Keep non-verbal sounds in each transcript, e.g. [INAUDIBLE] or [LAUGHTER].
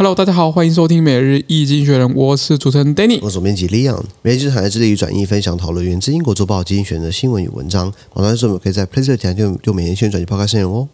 Hello，大家好，欢迎收听每日易经学人，我是主持人 Danny，我是总编辑 Leon。每日一经济学人致力于转译、分享、讨论源自英国周报精选的新闻与文章。网站上面可以在 Play Store 点就就每天新闻转译抛开内容哦。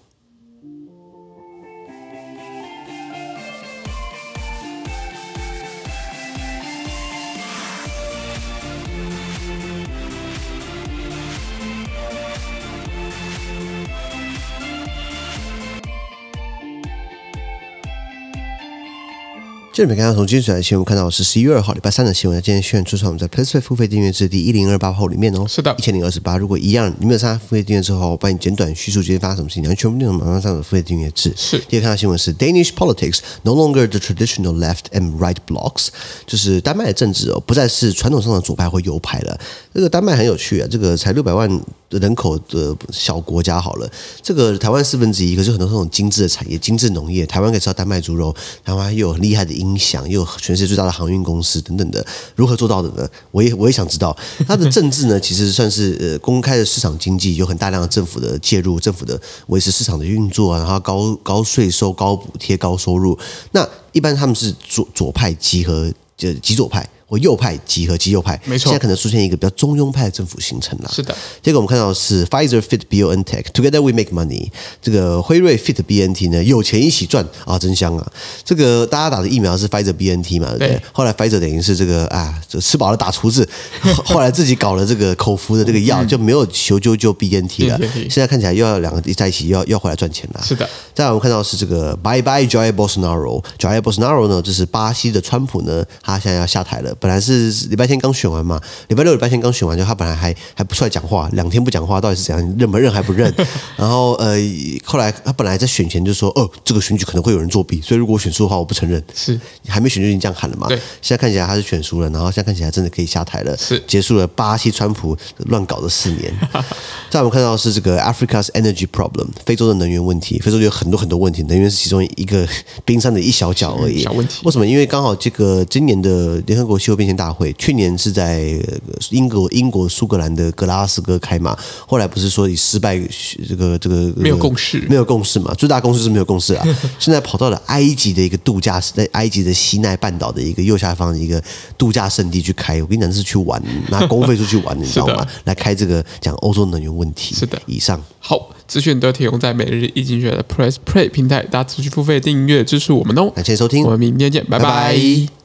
这里面刚刚从今天的新闻看到是十一月二号礼拜三的新闻。今天宣传出我们在 PressPlay 付费订阅制第一零二八号里面哦，是的，一千零二十八。如果一样，你没有参加付费订阅之后，我帮你简短叙述今天发生什么事情，然后全部内容马上上的付费订阅制。是。第二看到新闻是 Danish politics no longer the traditional left and right blocks，就是丹麦的政治哦，不再是传统上的左派或右派了。这个丹麦很有趣啊，这个才六百万人口的小国家好了，这个台湾四分之一，可是很多这种精致的产业、精致农业，台湾可以吃到丹麦猪肉，台湾又有很厉害的音响，又有全世界最大的航运公司等等的，如何做到的呢？我也 [LAUGHS] 我也想知道。它的政治呢，其实算是呃公开的市场经济，有很大量的政府的介入，政府的维持市场的运作啊，然后高高税收、高补贴、高收入。那一般他们是左左派集合，就极左派。或右派集合极右派，没错，现在可能出现一个比较中庸派的政府形成了。是的，这个我们看到是 Pfizer fit BioNTech together we make money。这个辉瑞 fit BNT 呢，有钱一起赚啊，真香啊！这个大家打的疫苗是 Pfizer BNT 嘛，对不对？对，后来 Pfizer 等于是这个啊，就吃饱了打厨子，[LAUGHS] 后来自己搞了这个口服的这个药，就没有求救救 BNT 了。现在看起来又要两个在一起，又要又要回来赚钱了。是的。再来我们看到是这个 Bye Bye Jair Bolsonaro，Jair Bolsonaro 呢，就是巴西的川普呢，他现在要下台了，本来是。礼拜天刚选完嘛，礼拜六、礼拜天刚选完，就他本来还还不出来讲话，两天不讲话，到底是怎样？认不认还不认？[LAUGHS] 然后呃，后来他本来在选前就说，哦，这个选举可能会有人作弊，所以如果我选输的话，我不承认。是，还没选就已经这样喊了嘛？对。现在看起来他是选输了，然后现在看起来真的可以下台了，是结束了巴西川普乱搞的四年。[LAUGHS] 再我们看到的是这个 Africa's energy problem，非洲的能源问题，非洲有很多很多问题，能源是其中一个冰山的一小角而已。小问题。为什么？因为刚好这个今年的联合国气候变迁大会。去年是在英国英国苏格兰的格拉斯哥开嘛，后来不是说以失败这个这个没有共识，没有共识嘛？最大共识是没有共识啊。[LAUGHS] 现在跑到了埃及的一个度假，是在埃及的西奈半岛的一个右下方的一个度假胜地去开。我跟你讲，是去玩，拿公费出去玩，你知道 [LAUGHS] 吗？来开这个讲欧洲能源问题。是的，以上好资讯都提供在每日一经济学的 Press Play 平台，大家持续付费订阅支持我们哦。感谢收听，我们明天见，拜拜。拜拜。